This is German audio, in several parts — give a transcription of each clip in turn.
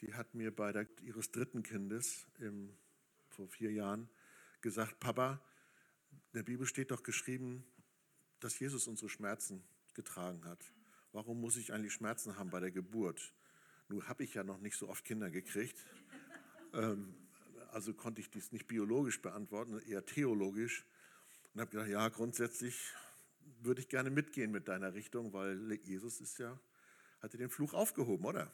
die hat mir bei der, ihres dritten Kindes im, vor vier Jahren gesagt, Papa, in der Bibel steht doch geschrieben, dass Jesus unsere Schmerzen getragen hat. Warum muss ich eigentlich Schmerzen haben bei der Geburt? Nun habe ich ja noch nicht so oft Kinder gekriegt. Ähm, also konnte ich dies nicht biologisch beantworten, eher theologisch. Und habe gedacht, ja, grundsätzlich würde ich gerne mitgehen mit deiner Richtung, weil Jesus ist ja, hatte den Fluch aufgehoben, oder?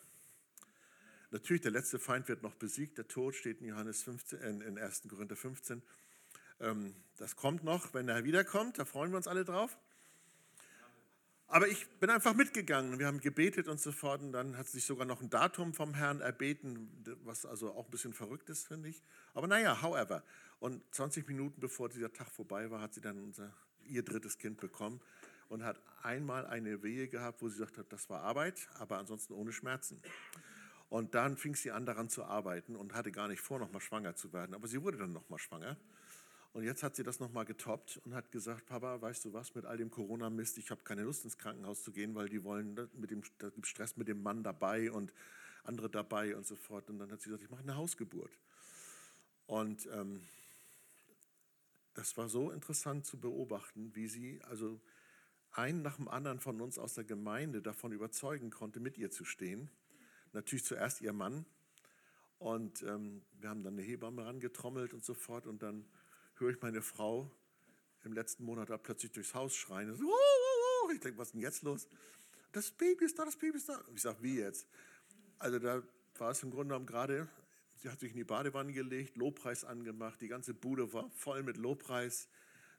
Natürlich, der letzte Feind wird noch besiegt. Der Tod steht in Johannes 15, in 1. Korinther 15. Ähm, das kommt noch, wenn er wiederkommt. Da freuen wir uns alle drauf. Aber ich bin einfach mitgegangen. Wir haben gebetet und so fort. Und dann hat sich sogar noch ein Datum vom Herrn erbeten, was also auch ein bisschen verrückt ist, finde ich. Aber naja, however. Und 20 Minuten bevor dieser Tag vorbei war, hat sie dann unser, ihr drittes Kind bekommen und hat einmal eine Wehe gehabt, wo sie gesagt hat, das war Arbeit, aber ansonsten ohne Schmerzen. Und dann fing sie an, daran zu arbeiten und hatte gar nicht vor, nochmal schwanger zu werden. Aber sie wurde dann nochmal schwanger. Und jetzt hat sie das nochmal getoppt und hat gesagt, Papa, weißt du was, mit all dem Corona-Mist, ich habe keine Lust ins Krankenhaus zu gehen, weil die wollen, ne, mit dem, da gibt Stress mit dem Mann dabei und andere dabei und so fort. Und dann hat sie gesagt, ich mache eine Hausgeburt. Und ähm, das war so interessant zu beobachten, wie sie also einen nach dem anderen von uns aus der Gemeinde davon überzeugen konnte, mit ihr zu stehen. Natürlich zuerst ihr Mann. Und ähm, wir haben dann eine Hebamme rangetrommelt und so fort. Und dann höre ich meine Frau im letzten Monat da plötzlich durchs Haus schreien. So, uh, uh, ich denke, was ist denn jetzt los? Das Baby ist da, das Baby ist da. Ich sage, wie jetzt? Also da war es im Grunde genommen gerade, sie hat sich in die Badewanne gelegt, Lobpreis angemacht, die ganze Bude war voll mit Lobpreis.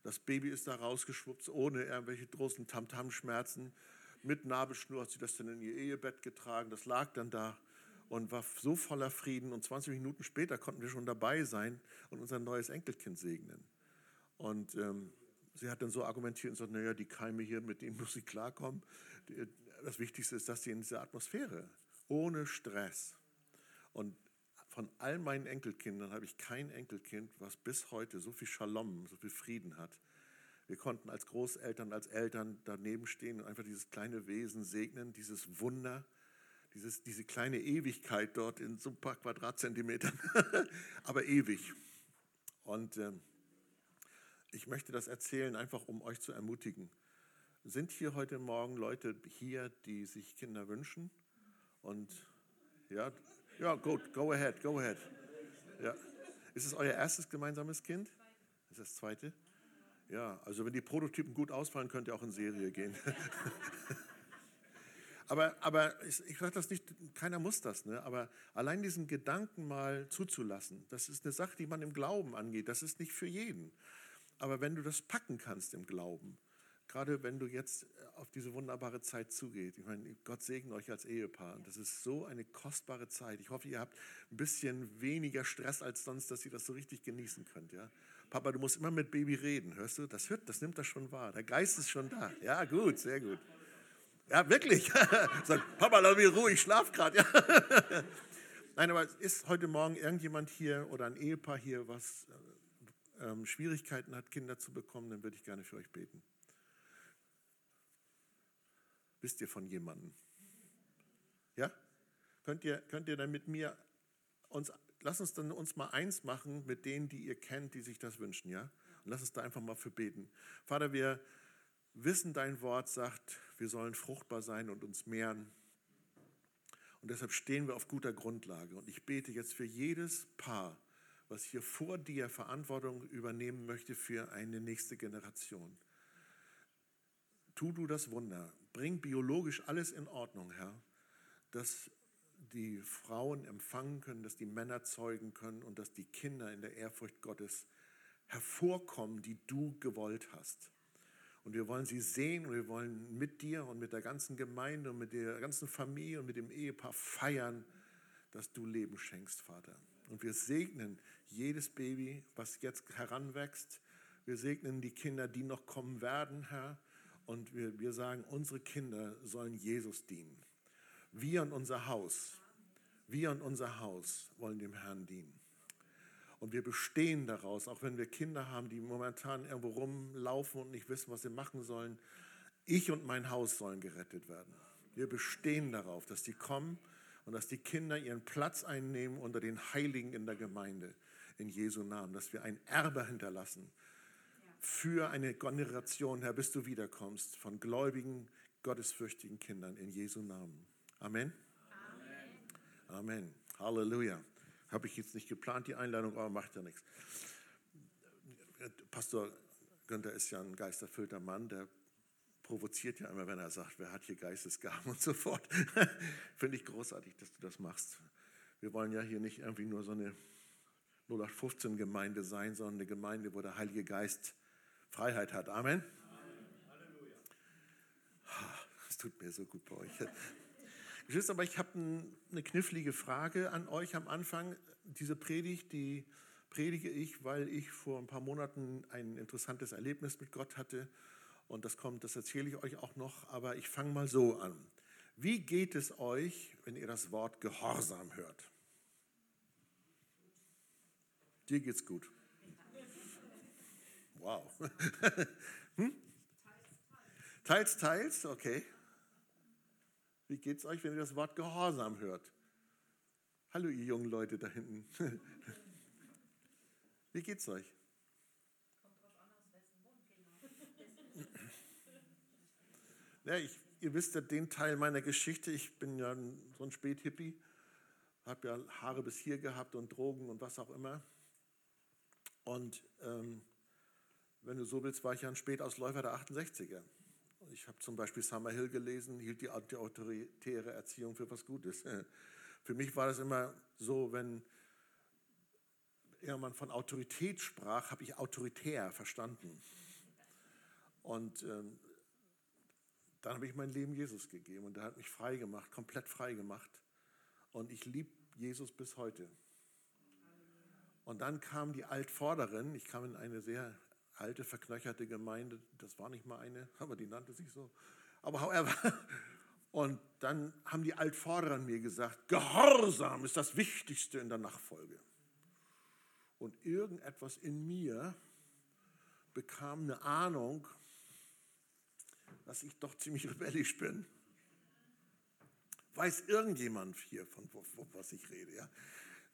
Das Baby ist da rausgeschwuppt, ohne irgendwelche großen Tamtam-Schmerzen. Mit Nabelschnur hat sie das dann in ihr Ehebett getragen. Das lag dann da und war so voller Frieden. Und 20 Minuten später konnten wir schon dabei sein und unser neues Enkelkind segnen. Und ähm, sie hat dann so argumentiert und gesagt, naja, die Keime hier, mit denen muss sie klarkommen. Das Wichtigste ist, dass sie in dieser Atmosphäre, ohne Stress. Und von all meinen Enkelkindern habe ich kein Enkelkind, was bis heute so viel Shalom, so viel Frieden hat. Wir konnten als Großeltern, als Eltern daneben stehen und einfach dieses kleine Wesen segnen, dieses Wunder dieses, diese kleine Ewigkeit dort in so ein paar Quadratzentimetern, aber ewig. Und äh, ich möchte das erzählen, einfach um euch zu ermutigen. Sind hier heute Morgen Leute hier, die sich Kinder wünschen? Und ja, ja, gut, go ahead, go ahead. Ja. Ist es euer erstes gemeinsames Kind? Ist das zweite? Ja, also wenn die Prototypen gut ausfallen, könnt ihr auch in Serie gehen. Aber, aber ich, ich sage das nicht, keiner muss das, ne? aber allein diesen Gedanken mal zuzulassen, das ist eine Sache, die man im Glauben angeht, das ist nicht für jeden. Aber wenn du das packen kannst im Glauben, gerade wenn du jetzt auf diese wunderbare Zeit zugeht, ich meine, Gott segne euch als Ehepaar, das ist so eine kostbare Zeit. Ich hoffe, ihr habt ein bisschen weniger Stress als sonst, dass ihr das so richtig genießen könnt. Ja? Papa, du musst immer mit Baby reden, hörst du? Das hört, das nimmt das schon wahr. Der Geist ist schon da. Ja, gut, sehr gut. Ja, wirklich. Sagt, Papa, lass mich ruhig, ich schlaf gerade. Ja. Nein, aber ist heute Morgen irgendjemand hier oder ein Ehepaar hier, was äh, ähm, Schwierigkeiten hat, Kinder zu bekommen, dann würde ich gerne für euch beten. Wisst ihr von jemandem? Ja? Könnt ihr, könnt ihr dann mit mir uns, lass uns dann uns mal eins machen mit denen, die ihr kennt, die sich das wünschen, ja? Und lass uns da einfach mal für beten. Vater, wir wissen, dein Wort sagt, wir sollen fruchtbar sein und uns mehren. Und deshalb stehen wir auf guter Grundlage. Und ich bete jetzt für jedes Paar, was hier vor dir Verantwortung übernehmen möchte für eine nächste Generation. Tu du das Wunder. Bring biologisch alles in Ordnung, Herr, dass die Frauen empfangen können, dass die Männer zeugen können und dass die Kinder in der Ehrfurcht Gottes hervorkommen, die du gewollt hast. Und wir wollen sie sehen und wir wollen mit dir und mit der ganzen Gemeinde und mit der ganzen Familie und mit dem Ehepaar feiern, dass du Leben schenkst, Vater. Und wir segnen jedes Baby, was jetzt heranwächst. Wir segnen die Kinder, die noch kommen werden, Herr. Und wir, wir sagen, unsere Kinder sollen Jesus dienen. Wir und unser Haus, wir und unser Haus wollen dem Herrn dienen. Und wir bestehen daraus, auch wenn wir Kinder haben, die momentan irgendwo rumlaufen und nicht wissen, was sie machen sollen. Ich und mein Haus sollen gerettet werden. Wir bestehen darauf, dass die kommen und dass die Kinder ihren Platz einnehmen unter den Heiligen in der Gemeinde. In Jesu Namen, dass wir ein Erbe hinterlassen für eine Generation, Herr, bis du wiederkommst, von gläubigen, gottesfürchtigen Kindern in Jesu Namen. Amen. Amen. Amen. Halleluja. Habe ich jetzt nicht geplant, die Einladung, aber macht ja nichts. Pastor Günther ist ja ein geisterfüllter Mann, der provoziert ja immer, wenn er sagt, wer hat hier Geistesgaben und so fort. Finde ich großartig, dass du das machst. Wir wollen ja hier nicht irgendwie nur so eine 0815 Gemeinde sein, sondern eine Gemeinde, wo der Heilige Geist Freiheit hat. Amen. Es tut mir so gut bei euch. Geschwister, aber ich habe eine knifflige Frage an euch am Anfang. Diese Predigt, die predige ich, weil ich vor ein paar Monaten ein interessantes Erlebnis mit Gott hatte und das kommt, das erzähle ich euch auch noch, aber ich fange mal so an. Wie geht es euch, wenn ihr das Wort Gehorsam hört? Dir geht's gut. Wow. hm? Teils, teils, okay. Wie geht's euch, wenn ihr das Wort Gehorsam hört? Hallo, ihr jungen Leute da hinten. Wie geht's euch? Ja, ich, ihr wisst ja den Teil meiner Geschichte. Ich bin ja so ein Späthippie, habe ja Haare bis hier gehabt und Drogen und was auch immer. Und ähm, wenn du so willst, war ich ja ein Spätausläufer der 68er. Ich habe zum Beispiel Summerhill gelesen, hielt die autoritäre Erziehung für was Gutes. Für mich war das immer so, wenn jemand von Autorität sprach, habe ich autoritär verstanden. Und ähm, dann habe ich mein Leben Jesus gegeben und er hat mich frei gemacht, komplett frei gemacht. Und ich liebe Jesus bis heute. Und dann kam die Altvorderin, ich kam in eine sehr alte, verknöcherte Gemeinde, das war nicht mal eine, aber die nannte sich so. Aber however, und dann haben die Altvorderen mir gesagt, Gehorsam ist das Wichtigste in der Nachfolge. Und irgendetwas in mir bekam eine Ahnung, dass ich doch ziemlich rebellisch bin? Weiß irgendjemand hier, von wo, wo, was ich rede? Ja?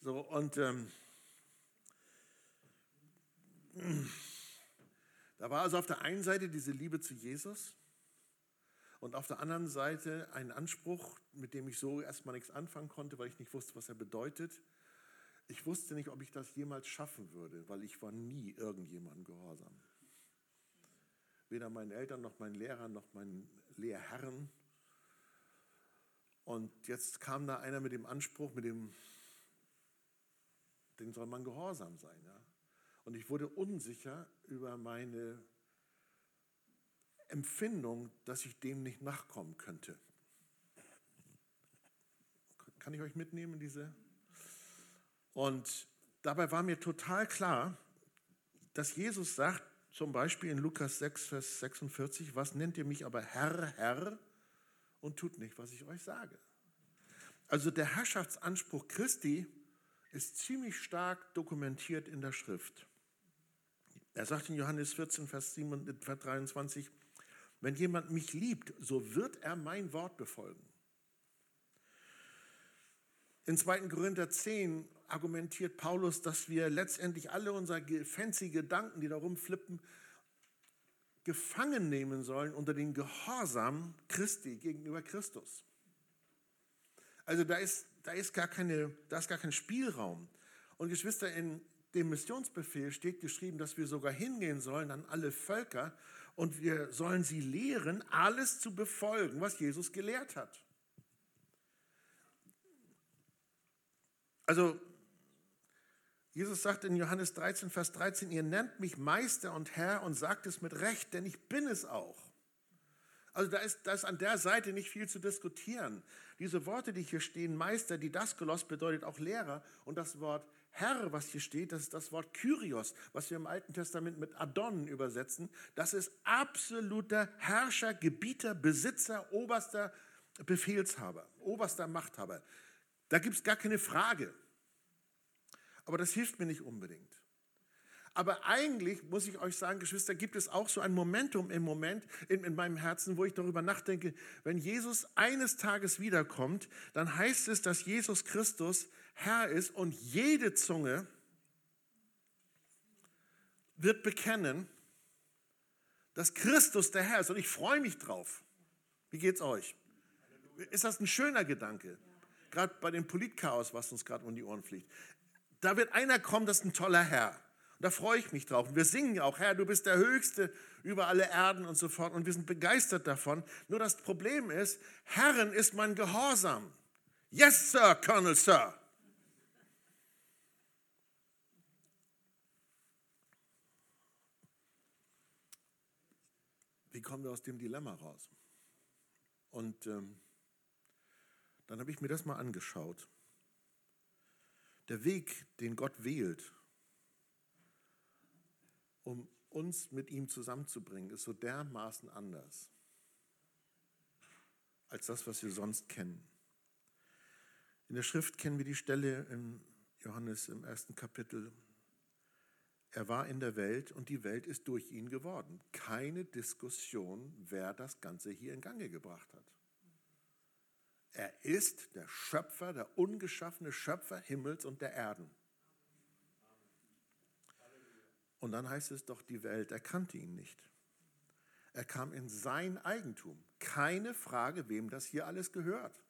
So, und ähm, da war also auf der einen Seite diese Liebe zu Jesus und auf der anderen Seite ein Anspruch, mit dem ich so erstmal nichts anfangen konnte, weil ich nicht wusste, was er bedeutet. Ich wusste nicht, ob ich das jemals schaffen würde, weil ich war nie irgendjemandem gehorsam weder meinen Eltern noch meinen Lehrern noch meinen Lehrherren. Und jetzt kam da einer mit dem Anspruch, mit dem, dem soll man gehorsam sein. Ja? Und ich wurde unsicher über meine Empfindung, dass ich dem nicht nachkommen könnte. Kann ich euch mitnehmen diese? Und dabei war mir total klar, dass Jesus sagt, zum Beispiel in Lukas 6, Vers 46, was nennt ihr mich aber Herr, Herr und tut nicht, was ich euch sage. Also der Herrschaftsanspruch Christi ist ziemlich stark dokumentiert in der Schrift. Er sagt in Johannes 14, Vers 23, wenn jemand mich liebt, so wird er mein Wort befolgen. In 2. Korinther 10 argumentiert Paulus, dass wir letztendlich alle unsere fancy Gedanken, die da rumflippen, gefangen nehmen sollen unter den Gehorsam Christi gegenüber Christus. Also da ist, da ist, gar, keine, da ist gar kein Spielraum. Und Geschwister, in dem Missionsbefehl steht geschrieben, dass wir sogar hingehen sollen an alle Völker und wir sollen sie lehren, alles zu befolgen, was Jesus gelehrt hat. Also Jesus sagt in Johannes 13, Vers 13, ihr nennt mich Meister und Herr und sagt es mit Recht, denn ich bin es auch. Also da ist, da ist an der Seite nicht viel zu diskutieren. Diese Worte, die hier stehen, Meister, Didaskolos, bedeutet auch Lehrer. Und das Wort Herr, was hier steht, das ist das Wort Kyrios, was wir im Alten Testament mit Adon übersetzen. Das ist absoluter Herrscher, Gebieter, Besitzer, oberster Befehlshaber, oberster Machthaber. Da gibt es gar keine Frage. Aber das hilft mir nicht unbedingt. Aber eigentlich muss ich euch sagen, Geschwister, gibt es auch so ein Momentum im Moment in, in meinem Herzen, wo ich darüber nachdenke, wenn Jesus eines Tages wiederkommt, dann heißt es, dass Jesus Christus Herr ist und jede Zunge wird bekennen, dass Christus der Herr ist. Und ich freue mich drauf. Wie geht's euch? Ist das ein schöner Gedanke? Gerade bei dem Politchaos, was uns gerade um die Ohren fliegt. Da wird einer kommen, das ist ein toller Herr. Und da freue ich mich drauf. Und wir singen auch, Herr, du bist der Höchste über alle Erden und so fort. Und wir sind begeistert davon. Nur das Problem ist, Herren ist mein Gehorsam. Yes, Sir, Colonel, Sir. Wie kommen wir aus dem Dilemma raus? Und ähm, dann habe ich mir das mal angeschaut. Der Weg, den Gott wählt, um uns mit ihm zusammenzubringen, ist so dermaßen anders als das, was wir sonst kennen. In der Schrift kennen wir die Stelle in Johannes im ersten Kapitel. Er war in der Welt und die Welt ist durch ihn geworden. Keine Diskussion, wer das Ganze hier in Gange gebracht hat. Er ist der Schöpfer, der ungeschaffene Schöpfer Himmels und der Erden. Und dann heißt es doch, die Welt erkannte ihn nicht. Er kam in sein Eigentum. Keine Frage, wem das hier alles gehört.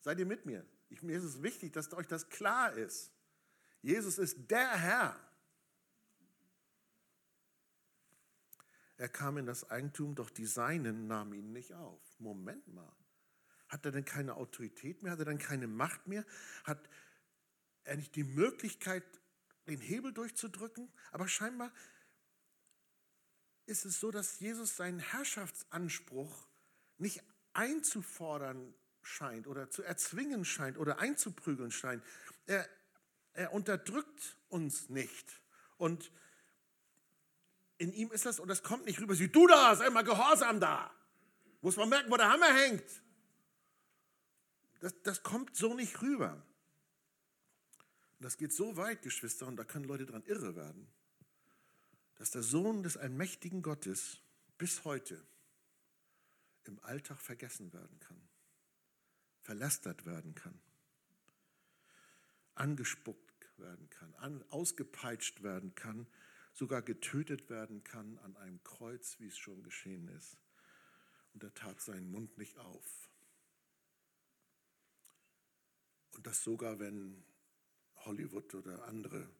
Seid ihr mit mir? Ich, mir ist es wichtig, dass euch das klar ist. Jesus ist der Herr. Er kam in das Eigentum, doch die Seinen nahmen ihn nicht auf. Moment mal. Hat er denn keine Autorität mehr? Hat er denn keine Macht mehr? Hat er nicht die Möglichkeit, den Hebel durchzudrücken? Aber scheinbar ist es so, dass Jesus seinen Herrschaftsanspruch nicht einzufordern scheint oder zu erzwingen scheint oder einzuprügeln scheint. Er, er unterdrückt uns nicht. Und in ihm ist das, und das kommt nicht rüber, wie du da, sei mal gehorsam da. Muss man merken, wo der Hammer hängt. Das, das kommt so nicht rüber. Das geht so weit, Geschwister, und da können Leute dran irre werden, dass der Sohn des allmächtigen Gottes bis heute im Alltag vergessen werden kann, verlästert werden kann, angespuckt werden kann, an, ausgepeitscht werden kann, sogar getötet werden kann an einem Kreuz, wie es schon geschehen ist. Und er tat seinen Mund nicht auf. Und das sogar, wenn Hollywood oder andere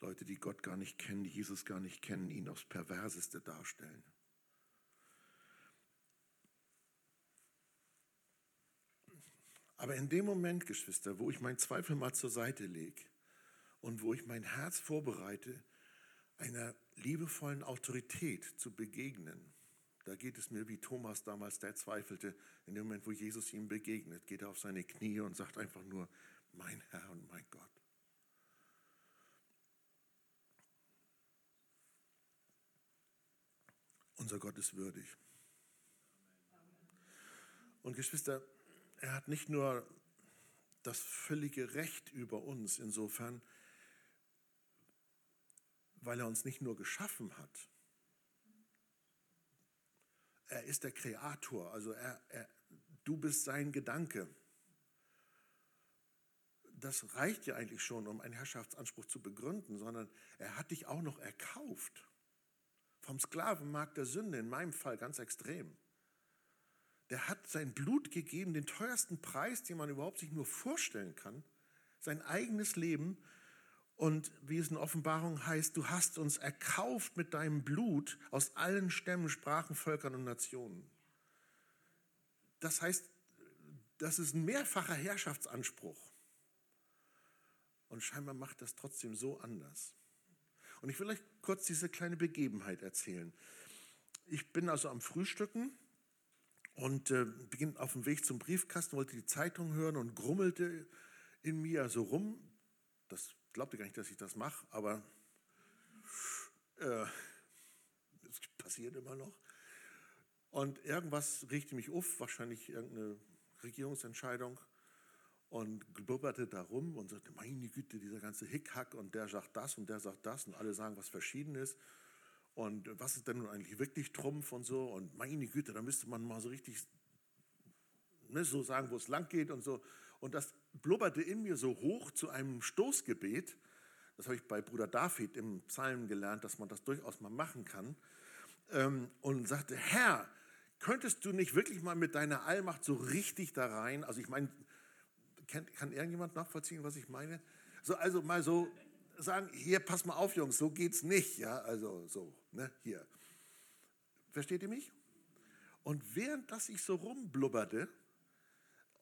Leute, die Gott gar nicht kennen, die Jesus gar nicht kennen, ihn aufs Perverseste darstellen. Aber in dem Moment, Geschwister, wo ich meinen Zweifel mal zur Seite lege und wo ich mein Herz vorbereite, einer liebevollen Autorität zu begegnen, da geht es mir wie Thomas damals, der zweifelte, in dem Moment, wo Jesus ihm begegnet, geht er auf seine Knie und sagt einfach nur, mein Herr und mein Gott. Unser Gott ist würdig. Und Geschwister, er hat nicht nur das völlige Recht über uns, insofern, weil er uns nicht nur geschaffen hat. Er ist der Kreator, also er, er, du bist sein Gedanke. Das reicht ja eigentlich schon, um einen Herrschaftsanspruch zu begründen, sondern er hat dich auch noch erkauft. Vom Sklavenmarkt der Sünde, in meinem Fall ganz extrem. Der hat sein Blut gegeben, den teuersten Preis, den man überhaupt sich nur vorstellen kann, sein eigenes Leben und wie es in Offenbarung heißt, du hast uns erkauft mit deinem Blut aus allen Stämmen, Sprachen, Völkern und Nationen. Das heißt, das ist ein mehrfacher Herrschaftsanspruch. Und scheinbar macht das trotzdem so anders. Und ich will euch kurz diese kleine Begebenheit erzählen. Ich bin also am Frühstücken und äh, bin auf dem Weg zum Briefkasten, wollte die Zeitung hören und grummelte in mir so rum. Das glaubte gar nicht, dass ich das mache, aber äh, das passiert immer noch. Und irgendwas regte mich auf, wahrscheinlich irgendeine Regierungsentscheidung. und blubberte da rum und sagte, meine Güte, dieser ganze Hickhack und der sagt das und der sagt das und alle sagen was Verschiedenes. Und was ist denn nun eigentlich wirklich Trumpf und so? Und meine Güte, da müsste man mal so richtig ne, so sagen, wo es lang geht und so. Und das blubberte in mir so hoch zu einem Stoßgebet. Das habe ich bei Bruder David im Psalm gelernt, dass man das durchaus mal machen kann. Ähm, und sagte, Herr, könntest du nicht wirklich mal mit deiner Allmacht so richtig da rein? Also ich meine, kann, kann irgendjemand nachvollziehen, was ich meine? So, also mal so sagen, hier, pass mal auf, Jungs, so geht's nicht. Ja, also so, ne, hier. Versteht ihr mich? Und während das ich so rumblubberte,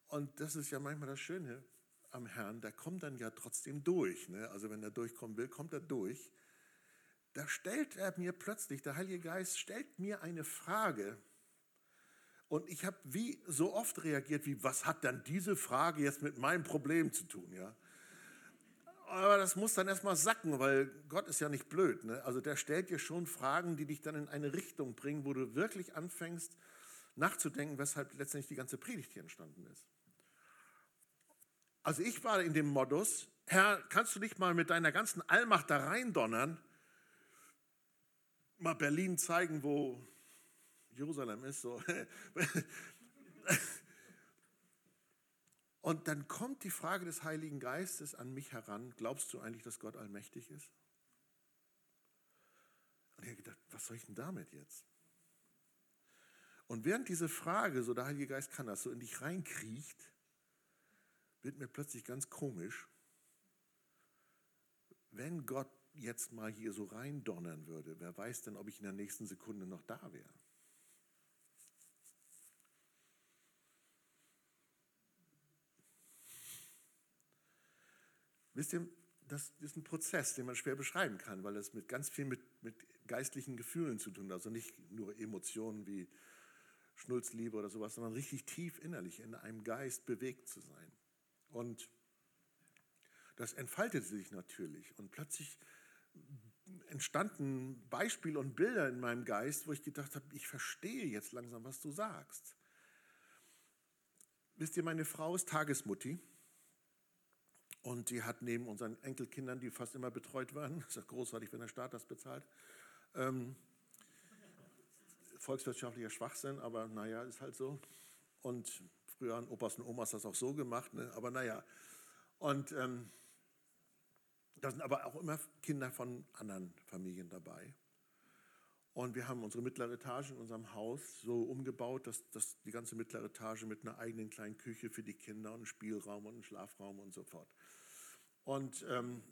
und das ist ja manchmal das Schöne am Herrn, der kommt dann ja trotzdem durch. Ne? Also wenn er durchkommen will, kommt er durch. Da stellt er mir plötzlich, der Heilige Geist stellt mir eine Frage. Und ich habe wie so oft reagiert, wie, was hat dann diese Frage jetzt mit meinem Problem zu tun? Ja? Aber das muss dann erstmal sacken, weil Gott ist ja nicht blöd. Ne? Also der stellt dir schon Fragen, die dich dann in eine Richtung bringen, wo du wirklich anfängst nachzudenken, weshalb letztendlich die ganze Predigt hier entstanden ist. Also ich war in dem Modus, Herr, kannst du dich mal mit deiner ganzen Allmacht da reindonnern, mal Berlin zeigen, wo Jerusalem ist. So. Und dann kommt die Frage des Heiligen Geistes an mich heran, glaubst du eigentlich, dass Gott allmächtig ist? Und ich habe gedacht, was soll ich denn damit jetzt? Und während diese Frage, so der Heilige Geist kann das, so in dich reinkriecht, wird mir plötzlich ganz komisch, wenn Gott jetzt mal hier so reindonnern würde, wer weiß denn, ob ich in der nächsten Sekunde noch da wäre. Wisst ihr, das ist ein Prozess, den man schwer beschreiben kann, weil es mit ganz viel mit, mit geistlichen Gefühlen zu tun hat. Also nicht nur Emotionen wie Schnulzliebe oder sowas, sondern richtig tief innerlich in einem Geist bewegt zu sein. Und das entfaltete sich natürlich. Und plötzlich entstanden Beispiele und Bilder in meinem Geist, wo ich gedacht habe, ich verstehe jetzt langsam, was du sagst. Wisst ihr, meine Frau ist Tagesmutti. Und die hat neben unseren Enkelkindern, die fast immer betreut werden, ist ja großartig, wenn der Staat das bezahlt, ähm, volkswirtschaftlicher Schwachsinn, aber naja, ist halt so. Und früher haben Opas und Omas das auch so gemacht, ne? aber naja. Und ähm, da sind aber auch immer Kinder von anderen Familien dabei. Und wir haben unsere mittlere Etage in unserem Haus so umgebaut, dass, dass die ganze mittlere Etage mit einer eigenen kleinen Küche für die Kinder und einem Spielraum und einem Schlafraum und so fort. Und ähm,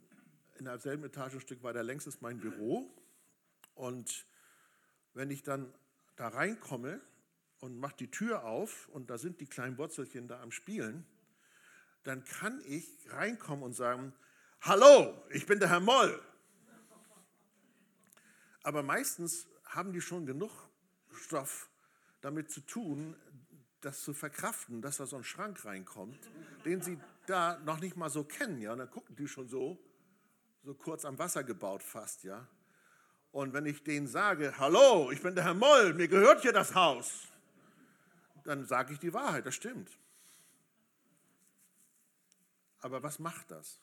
in derselben Etage ein Stück weiter längs ist mein Büro. Und wenn ich dann da reinkomme und mache die Tür auf und da sind die kleinen Wurzelchen da am Spielen, dann kann ich reinkommen und sagen, hallo, ich bin der Herr Moll. Aber meistens haben die schon genug Stoff damit zu tun, das zu verkraften, dass da so ein Schrank reinkommt, den sie da noch nicht mal so kennen. Ja? Und dann gucken die schon so, so kurz am Wasser gebaut fast. Ja? Und wenn ich denen sage, hallo, ich bin der Herr Moll, mir gehört hier das Haus, dann sage ich die Wahrheit, das stimmt. Aber was macht das?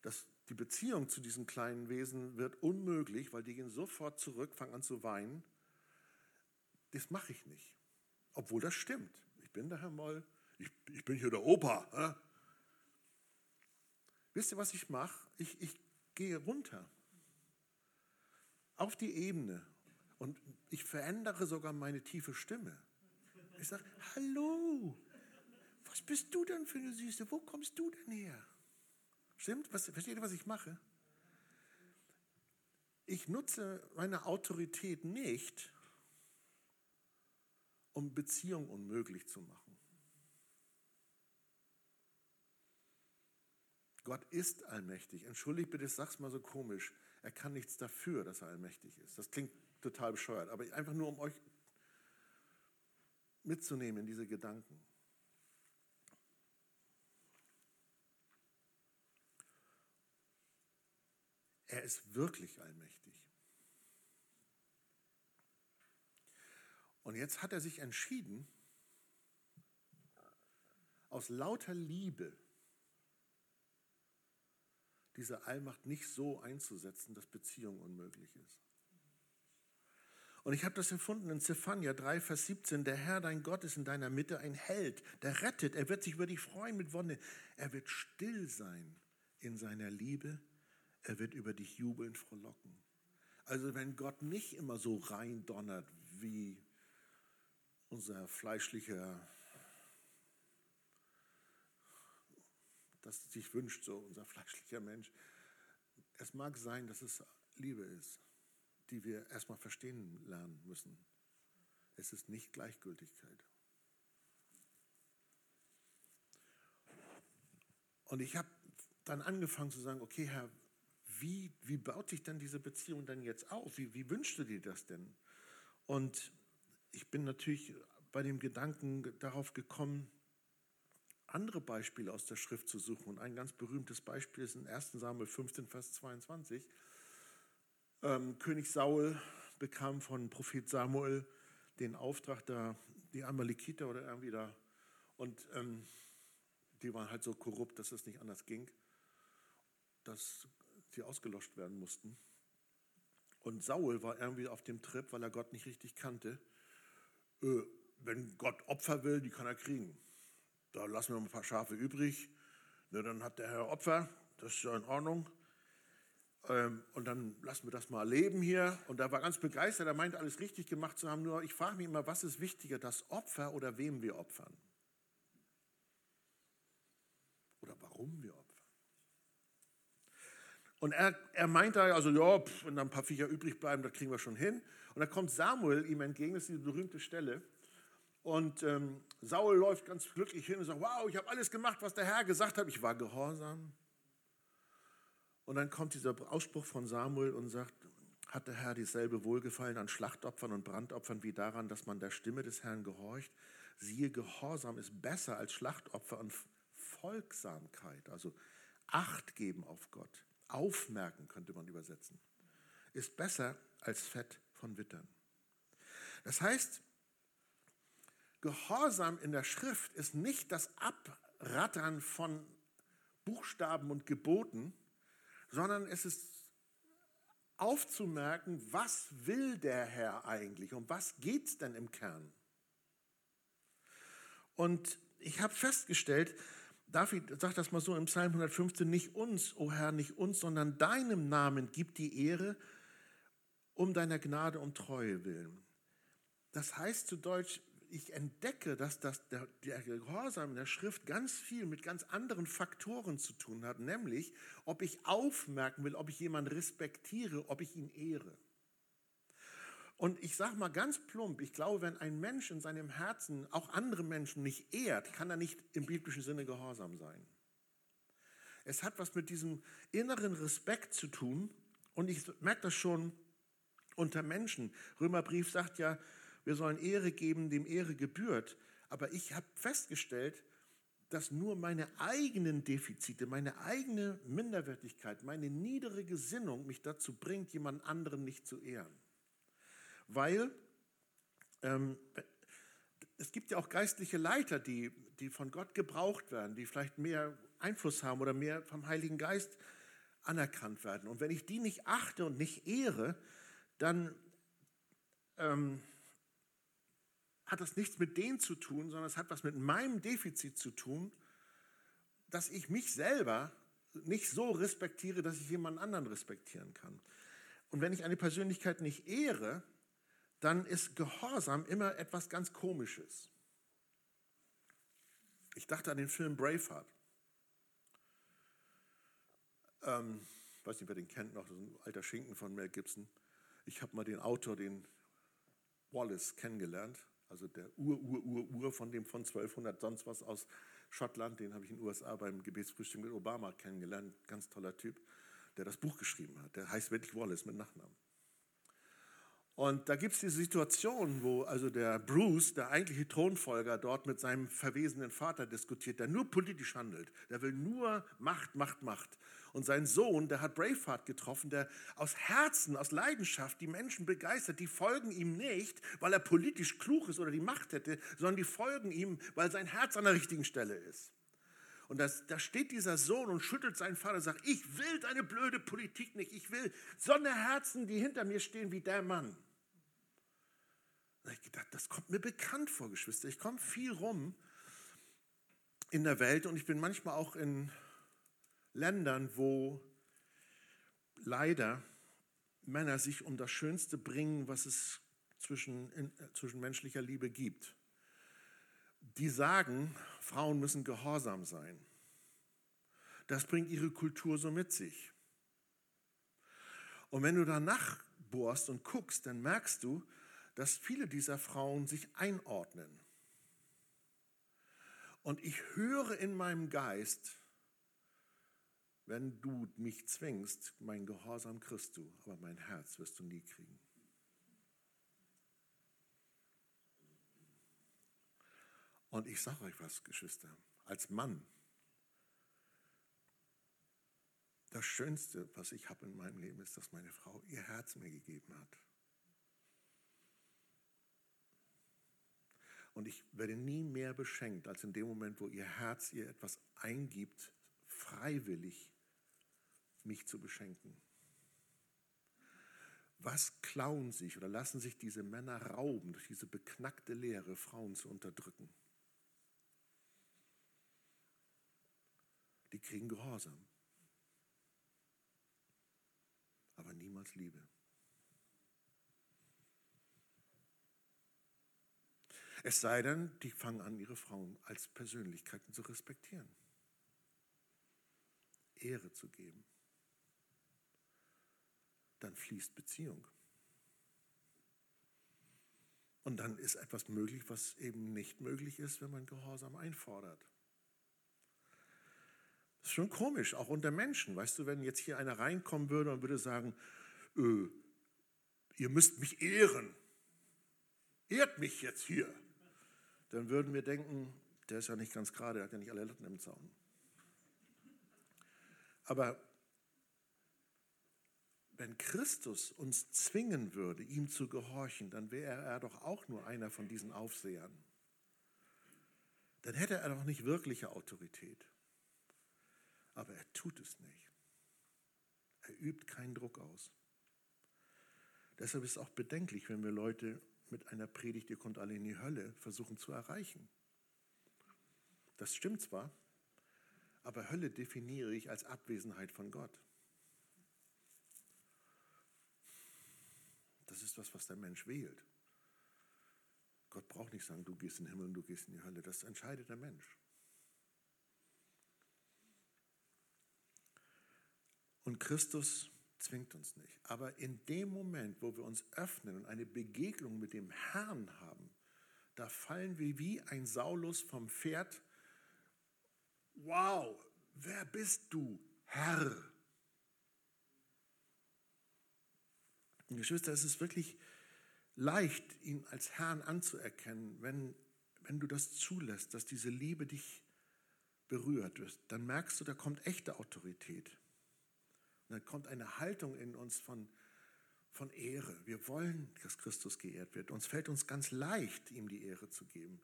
das? Die Beziehung zu diesen kleinen Wesen wird unmöglich, weil die gehen sofort zurück, fangen an zu weinen. Das mache ich nicht. Obwohl das stimmt. Ich bin der Herr Moll, ich, ich bin hier der Opa. Äh? Wisst ihr, was ich mache? Ich, ich gehe runter auf die Ebene und ich verändere sogar meine tiefe Stimme. Ich sage, hallo, was bist du denn für eine Süße? Wo kommst du denn her? Stimmt? Was, versteht ihr, was ich mache? Ich nutze meine Autorität nicht, um Beziehung unmöglich zu machen. Gott ist allmächtig. Entschuldigt bitte, sag's mal so komisch. Er kann nichts dafür, dass er allmächtig ist. Das klingt total bescheuert, aber einfach nur, um euch mitzunehmen in diese Gedanken. Er ist wirklich allmächtig. Und jetzt hat er sich entschieden, aus lauter Liebe diese Allmacht nicht so einzusetzen, dass Beziehung unmöglich ist. Und ich habe das empfunden in Zephania 3, Vers 17. Der Herr, dein Gott, ist in deiner Mitte ein Held, der rettet. Er wird sich über dich freuen mit Wonne. Er wird still sein in seiner Liebe. Er wird über dich jubelnd frohlocken. Also wenn Gott nicht immer so rein donnert wie unser fleischlicher, das sich wünscht, so unser fleischlicher Mensch. Es mag sein, dass es Liebe ist, die wir erstmal verstehen lernen müssen. Es ist nicht Gleichgültigkeit. Und ich habe dann angefangen zu sagen, okay, Herr, wie, wie baut sich denn diese Beziehung dann jetzt auf? Wie, wie wünschst du dir das denn? Und ich bin natürlich bei dem Gedanken darauf gekommen, andere Beispiele aus der Schrift zu suchen. Und ein ganz berühmtes Beispiel ist in 1 Samuel 15, Vers 22. Ähm, König Saul bekam von Prophet Samuel den Auftrag, da die Amalekiter oder irgendwie da, und ähm, die waren halt so korrupt, dass es nicht anders ging, dass sie ausgelöscht werden mussten. Und Saul war irgendwie auf dem Trip, weil er Gott nicht richtig kannte. Äh, wenn Gott Opfer will, die kann er kriegen. Da lassen wir ein paar Schafe übrig. Na, dann hat der Herr Opfer, das ist ja in Ordnung. Ähm, und dann lassen wir das mal leben hier. Und er war ganz begeistert, er meinte, alles richtig gemacht zu haben. Nur ich frage mich immer, was ist wichtiger, das Opfer oder wem wir opfern? Oder warum wir opfern? Und er, er meinte also, ja, pff, wenn da ein paar Viecher übrig bleiben, das kriegen wir schon hin. Und dann kommt Samuel ihm entgegen, das ist diese berühmte Stelle. Und ähm, Saul läuft ganz glücklich hin und sagt, wow, ich habe alles gemacht, was der Herr gesagt hat. Ich war gehorsam. Und dann kommt dieser Ausspruch von Samuel und sagt, hat der Herr dieselbe Wohlgefallen an Schlachtopfern und Brandopfern wie daran, dass man der Stimme des Herrn gehorcht? Siehe, Gehorsam ist besser als Schlachtopfer und Folgsamkeit, also Acht geben auf Gott, aufmerken könnte man übersetzen, ist besser als Fett von Wittern. Das heißt, Gehorsam in der Schrift ist nicht das Abrattern von Buchstaben und Geboten, sondern es ist aufzumerken, was will der Herr eigentlich, um was geht es denn im Kern. Und ich habe festgestellt, David sagt das mal so im Psalm 115, nicht uns, o oh Herr, nicht uns, sondern deinem Namen gibt die Ehre um deiner Gnade und Treue willen. Das heißt zu Deutsch, ich entdecke, dass das, der, der Gehorsam in der Schrift ganz viel mit ganz anderen Faktoren zu tun hat, nämlich ob ich aufmerken will, ob ich jemanden respektiere, ob ich ihn ehre. Und ich sage mal ganz plump, ich glaube, wenn ein Mensch in seinem Herzen auch andere Menschen nicht ehrt, kann er nicht im biblischen Sinne gehorsam sein. Es hat was mit diesem inneren Respekt zu tun und ich merke das schon unter Menschen. Römerbrief sagt ja, wir sollen Ehre geben, dem Ehre gebührt. Aber ich habe festgestellt, dass nur meine eigenen Defizite, meine eigene Minderwertigkeit, meine niedere Gesinnung mich dazu bringt, jemand anderen nicht zu ehren. Weil ähm, es gibt ja auch geistliche Leiter, die, die von Gott gebraucht werden, die vielleicht mehr Einfluss haben oder mehr vom Heiligen Geist anerkannt werden. Und wenn ich die nicht achte und nicht ehre, dann ähm, hat das nichts mit denen zu tun, sondern es hat was mit meinem Defizit zu tun, dass ich mich selber nicht so respektiere, dass ich jemand anderen respektieren kann. Und wenn ich eine Persönlichkeit nicht ehre, dann ist Gehorsam immer etwas ganz Komisches. Ich dachte an den Film Braveheart. Ähm, weiß nicht, wer den kennt noch, das ist ein alter Schinken von Mel Gibson. Ich habe mal den Autor, den Wallace, kennengelernt. Also der Ur-Ur-Ur-Ur von dem von 1200 sonst was aus Schottland, den habe ich in den USA beim Gebetsfrühstück mit Obama kennengelernt. Ganz toller Typ, der das Buch geschrieben hat. Der heißt wirklich Wallace mit Nachnamen. Und da gibt es diese Situation, wo also der Bruce, der eigentliche Thronfolger, dort mit seinem verwesenen Vater diskutiert, der nur politisch handelt. Der will nur Macht, Macht, Macht. Und sein Sohn, der hat Braveheart getroffen, der aus Herzen, aus Leidenschaft die Menschen begeistert. Die folgen ihm nicht, weil er politisch klug ist oder die Macht hätte, sondern die folgen ihm, weil sein Herz an der richtigen Stelle ist. Und das, da steht dieser Sohn und schüttelt seinen Vater und sagt, ich will deine blöde Politik nicht, ich will Sonderherzen, die hinter mir stehen wie der Mann. Da ich gedacht, das kommt mir bekannt vor, Geschwister. Ich komme viel rum in der Welt und ich bin manchmal auch in Ländern, wo leider Männer sich um das Schönste bringen, was es zwischen, in, zwischen menschlicher Liebe gibt. Die sagen, Frauen müssen gehorsam sein. Das bringt ihre Kultur so mit sich. Und wenn du danach bohrst und guckst, dann merkst du, dass viele dieser Frauen sich einordnen. Und ich höre in meinem Geist, wenn du mich zwingst, mein Gehorsam kriegst du, aber mein Herz wirst du nie kriegen. Und ich sage euch was, Geschwister, als Mann, das Schönste, was ich habe in meinem Leben, ist, dass meine Frau ihr Herz mir gegeben hat. Und ich werde nie mehr beschenkt, als in dem Moment, wo ihr Herz ihr etwas eingibt, freiwillig mich zu beschenken. Was klauen sich oder lassen sich diese Männer rauben durch diese beknackte Lehre, Frauen zu unterdrücken? Die kriegen Gehorsam, aber niemals Liebe. Es sei denn, die fangen an, ihre Frauen als Persönlichkeiten zu respektieren, Ehre zu geben. Dann fließt Beziehung. Und dann ist etwas möglich, was eben nicht möglich ist, wenn man Gehorsam einfordert. Das ist schon komisch, auch unter Menschen. Weißt du, wenn jetzt hier einer reinkommen würde und würde sagen, äh, ihr müsst mich ehren. Ehrt mich jetzt hier dann würden wir denken, der ist ja nicht ganz gerade, der hat ja nicht alle Latten im Zaun. Aber wenn Christus uns zwingen würde, ihm zu gehorchen, dann wäre er doch auch nur einer von diesen Aufsehern. Dann hätte er doch nicht wirkliche Autorität. Aber er tut es nicht. Er übt keinen Druck aus. Deshalb ist es auch bedenklich, wenn wir Leute mit einer Predigt, ihr kommt alle in die Hölle, versuchen zu erreichen. Das stimmt zwar, aber Hölle definiere ich als Abwesenheit von Gott. Das ist das, was der Mensch wählt. Gott braucht nicht sagen, du gehst in den Himmel und du gehst in die Hölle. Das entscheidet der Mensch. Und Christus zwingt uns nicht. Aber in dem Moment, wo wir uns öffnen und eine Begegnung mit dem Herrn haben, da fallen wir wie ein Saulus vom Pferd. Wow, wer bist du, Herr? Und Geschwister, es ist wirklich leicht, ihn als Herrn anzuerkennen, wenn, wenn du das zulässt, dass diese Liebe dich berührt. Dann merkst du, da kommt echte Autorität. Und dann kommt eine Haltung in uns von, von Ehre. Wir wollen, dass Christus geehrt wird. Uns fällt uns ganz leicht, ihm die Ehre zu geben,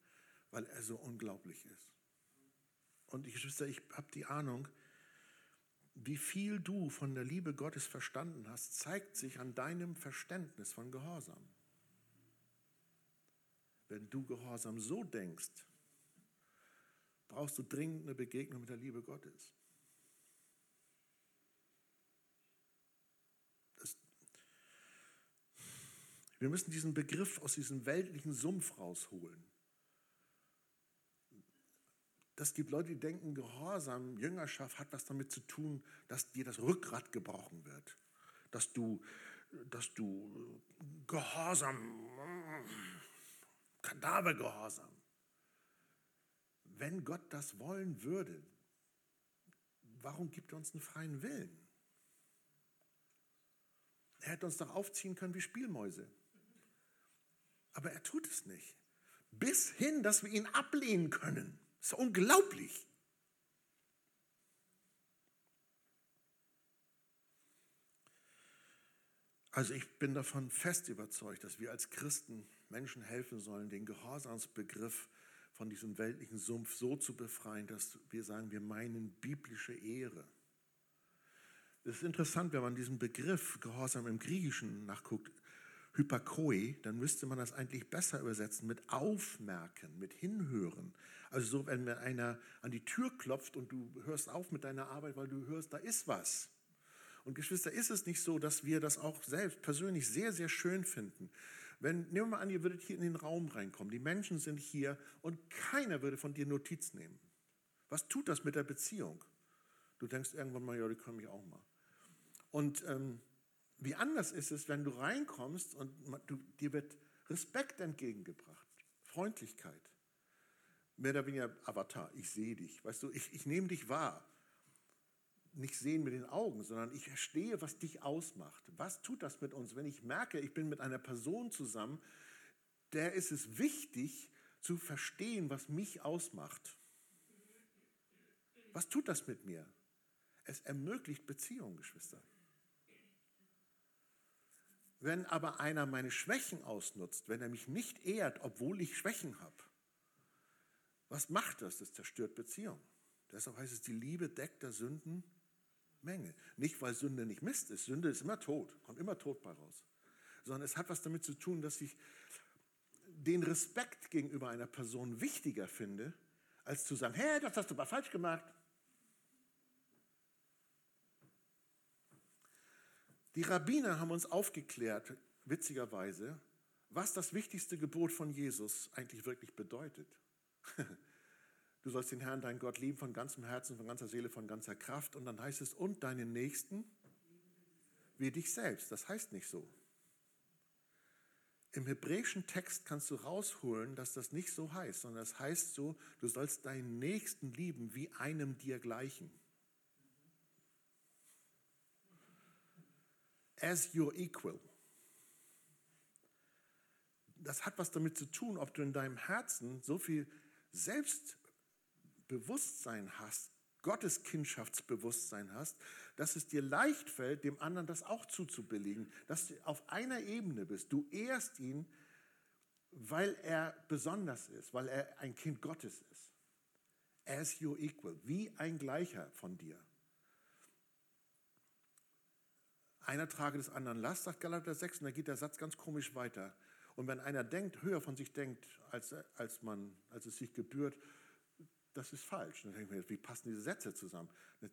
weil er so unglaublich ist. Und ich, Geschwister, ich habe die Ahnung, wie viel du von der Liebe Gottes verstanden hast, zeigt sich an deinem Verständnis von Gehorsam. Wenn du Gehorsam so denkst, brauchst du dringend eine Begegnung mit der Liebe Gottes. Wir müssen diesen Begriff aus diesem weltlichen Sumpf rausholen. Das gibt Leute, die denken, Gehorsam, Jüngerschaft hat was damit zu tun, dass dir das Rückgrat gebrochen wird. Dass du, dass du Gehorsam, Kadavergehorsam. Wenn Gott das wollen würde, warum gibt er uns einen freien Willen? Er hätte uns doch aufziehen können wie Spielmäuse. Aber er tut es nicht. Bis hin, dass wir ihn ablehnen können. Das ist unglaublich. Also ich bin davon fest überzeugt, dass wir als Christen Menschen helfen sollen, den Gehorsamsbegriff von diesem weltlichen Sumpf so zu befreien, dass wir sagen, wir meinen biblische Ehre. Es ist interessant, wenn man diesen Begriff Gehorsam im Griechischen nachguckt, Hypakoi, dann müsste man das eigentlich besser übersetzen mit Aufmerken, mit Hinhören. Also so, wenn mir einer an die Tür klopft und du hörst auf mit deiner Arbeit, weil du hörst, da ist was. Und Geschwister, ist es nicht so, dass wir das auch selbst persönlich sehr, sehr schön finden? Wenn, nehmen wir mal an, ihr würdet hier in den Raum reinkommen, die Menschen sind hier und keiner würde von dir Notiz nehmen. Was tut das mit der Beziehung? Du denkst irgendwann mal, ja, die können mich auch mal. Und ähm, wie anders ist es, wenn du reinkommst und du, dir wird Respekt entgegengebracht, Freundlichkeit. Mehr oder weniger Avatar, ich sehe dich, weißt du, ich, ich nehme dich wahr nicht sehen mit den Augen, sondern ich verstehe, was dich ausmacht. Was tut das mit uns, wenn ich merke, ich bin mit einer Person zusammen, der ist es wichtig zu verstehen, was mich ausmacht. Was tut das mit mir? Es ermöglicht Beziehungen, Geschwister. Wenn aber einer meine Schwächen ausnutzt, wenn er mich nicht ehrt, obwohl ich Schwächen habe, was macht das? Das zerstört Beziehungen. Deshalb heißt es, die Liebe deckt der Sünden Menge. Nicht, weil Sünde nicht Mist ist. Sünde ist immer tot, kommt immer tot bei raus. Sondern es hat was damit zu tun, dass ich den Respekt gegenüber einer Person wichtiger finde, als zu sagen, hey, das hast du aber falsch gemacht. Die Rabbiner haben uns aufgeklärt, witzigerweise, was das wichtigste Gebot von Jesus eigentlich wirklich bedeutet. Du sollst den Herrn, deinen Gott lieben von ganzem Herzen, von ganzer Seele, von ganzer Kraft. Und dann heißt es, und deinen Nächsten wie dich selbst. Das heißt nicht so. Im hebräischen Text kannst du rausholen, dass das nicht so heißt, sondern das heißt so, du sollst deinen Nächsten lieben wie einem dir gleichen. As your equal. Das hat was damit zu tun, ob du in deinem Herzen so viel Selbst Bewusstsein hast, Gottes Kindschaftsbewusstsein hast, dass es dir leicht fällt, dem anderen das auch zuzubelegen, dass du auf einer Ebene bist. Du ehrst ihn, weil er besonders ist, weil er ein Kind Gottes ist. As your equal, wie ein Gleicher von dir. Einer trage des anderen Last, sagt Galater 6, und da geht der Satz ganz komisch weiter. Und wenn einer denkt, höher von sich denkt, als, als, man, als es sich gebührt, das ist falsch. Dann denke ich mir, wie passen diese Sätze zusammen?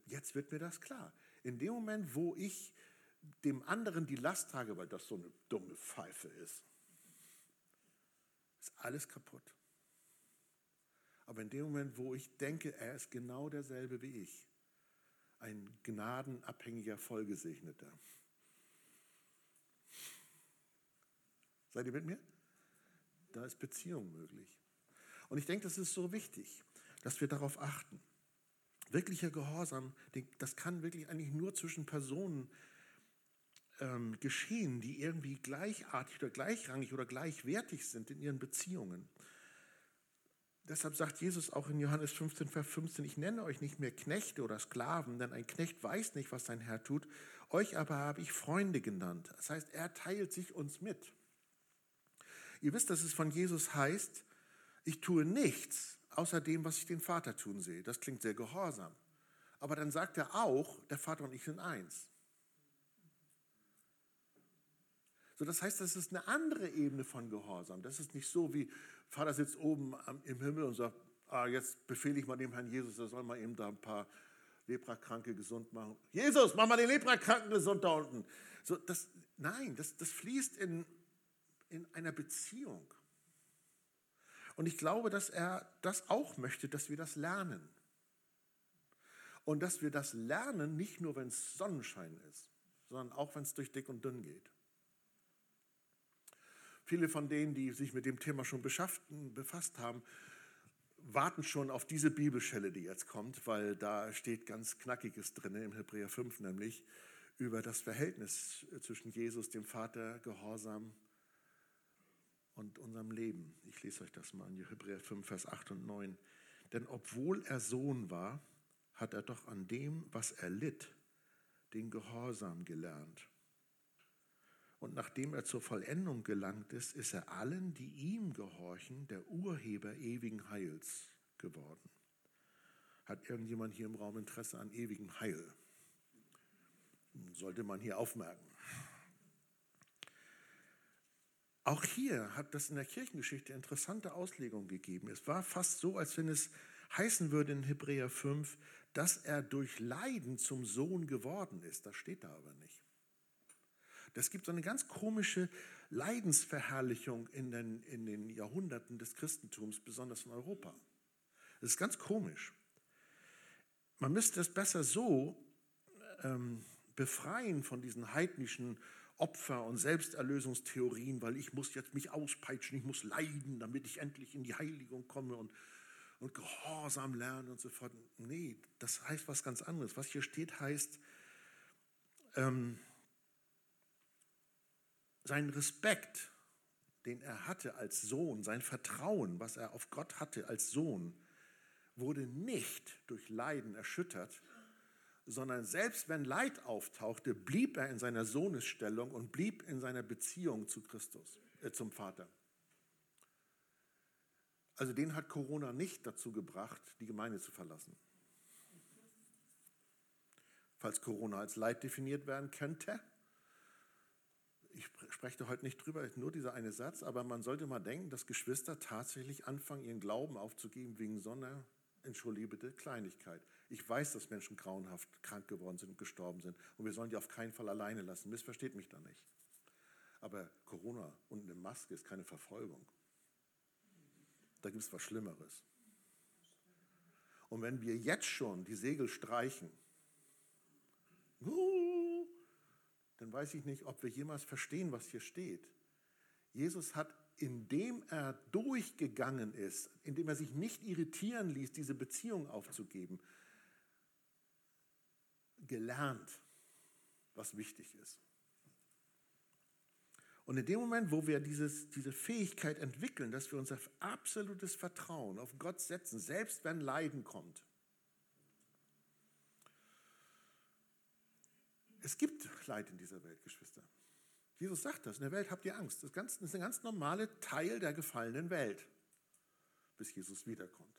Jetzt wird mir das klar. In dem Moment, wo ich dem anderen die Last trage, weil das so eine dumme Pfeife ist, ist alles kaputt. Aber in dem Moment, wo ich denke, er ist genau derselbe wie ich, ein gnadenabhängiger Vollgesegneter. Seid ihr mit mir? Da ist Beziehung möglich. Und ich denke, das ist so wichtig dass wir darauf achten. Wirklicher Gehorsam, das kann wirklich eigentlich nur zwischen Personen ähm, geschehen, die irgendwie gleichartig oder gleichrangig oder gleichwertig sind in ihren Beziehungen. Deshalb sagt Jesus auch in Johannes 15, Vers 15, ich nenne euch nicht mehr Knechte oder Sklaven, denn ein Knecht weiß nicht, was sein Herr tut. Euch aber habe ich Freunde genannt. Das heißt, er teilt sich uns mit. Ihr wisst, dass es von Jesus heißt, ich tue nichts, außer dem, was ich den Vater tun sehe. Das klingt sehr gehorsam. Aber dann sagt er auch, der Vater und ich sind eins. So, das heißt, das ist eine andere Ebene von Gehorsam. Das ist nicht so wie Vater sitzt oben im Himmel und sagt, ah, jetzt befehle ich mal dem Herrn Jesus, er soll mal eben da ein paar Leprakranke gesund machen. Jesus, mach mal den Leprakranken gesund da unten. So, das, nein, das, das fließt in, in einer Beziehung. Und ich glaube, dass er das auch möchte, dass wir das lernen. Und dass wir das lernen, nicht nur, wenn es Sonnenschein ist, sondern auch, wenn es durch dick und dünn geht. Viele von denen, die sich mit dem Thema schon befasst haben, warten schon auf diese Bibelstelle, die jetzt kommt, weil da steht ganz Knackiges drin im Hebräer 5, nämlich über das Verhältnis zwischen Jesus, dem Vater, Gehorsam und unserem Leben. Ich lese euch das mal in Hebräer 5, Vers 8 und 9. Denn obwohl er Sohn war, hat er doch an dem, was er litt, den Gehorsam gelernt. Und nachdem er zur Vollendung gelangt ist, ist er allen, die ihm gehorchen, der Urheber ewigen Heils geworden. Hat irgendjemand hier im Raum Interesse an ewigem Heil? Sollte man hier aufmerken. Auch hier hat das in der Kirchengeschichte interessante Auslegung gegeben. Es war fast so, als wenn es heißen würde in Hebräer 5, dass er durch Leiden zum Sohn geworden ist. Das steht da aber nicht. Das gibt so eine ganz komische Leidensverherrlichung in den, in den Jahrhunderten des Christentums, besonders in Europa. Das ist ganz komisch. Man müsste es besser so ähm, befreien von diesen heidnischen Opfer- und Selbsterlösungstheorien, weil ich muss jetzt mich auspeitschen, ich muss leiden, damit ich endlich in die Heiligung komme und, und Gehorsam lernen und so fort. Nee, das heißt was ganz anderes. Was hier steht, heißt, ähm, sein Respekt, den er hatte als Sohn, sein Vertrauen, was er auf Gott hatte als Sohn, wurde nicht durch Leiden erschüttert, sondern selbst wenn Leid auftauchte, blieb er in seiner Sohnesstellung und blieb in seiner Beziehung zu Christus, äh, zum Vater. Also den hat Corona nicht dazu gebracht, die Gemeinde zu verlassen. Falls Corona als Leid definiert werden könnte, ich spreche heute nicht drüber, nur dieser eine Satz, aber man sollte mal denken, dass Geschwister tatsächlich anfangen, ihren Glauben aufzugeben wegen so einer, entschuldige bitte, Kleinigkeit. Ich weiß, dass Menschen grauenhaft krank geworden sind und gestorben sind und wir sollen die auf keinen Fall alleine lassen. Missversteht mich da nicht. Aber Corona und eine Maske ist keine Verfolgung. Da gibt es was Schlimmeres. Und wenn wir jetzt schon die Segel streichen, dann weiß ich nicht, ob wir jemals verstehen, was hier steht. Jesus hat, indem er durchgegangen ist, indem er sich nicht irritieren ließ, diese Beziehung aufzugeben, gelernt, was wichtig ist. Und in dem Moment, wo wir dieses, diese Fähigkeit entwickeln, dass wir unser absolutes Vertrauen auf Gott setzen, selbst wenn Leiden kommt, Es gibt Leid in dieser Welt, Geschwister. Jesus sagt das, in der Welt habt ihr Angst. Das ist ein ganz normaler Teil der gefallenen Welt, bis Jesus wiederkommt.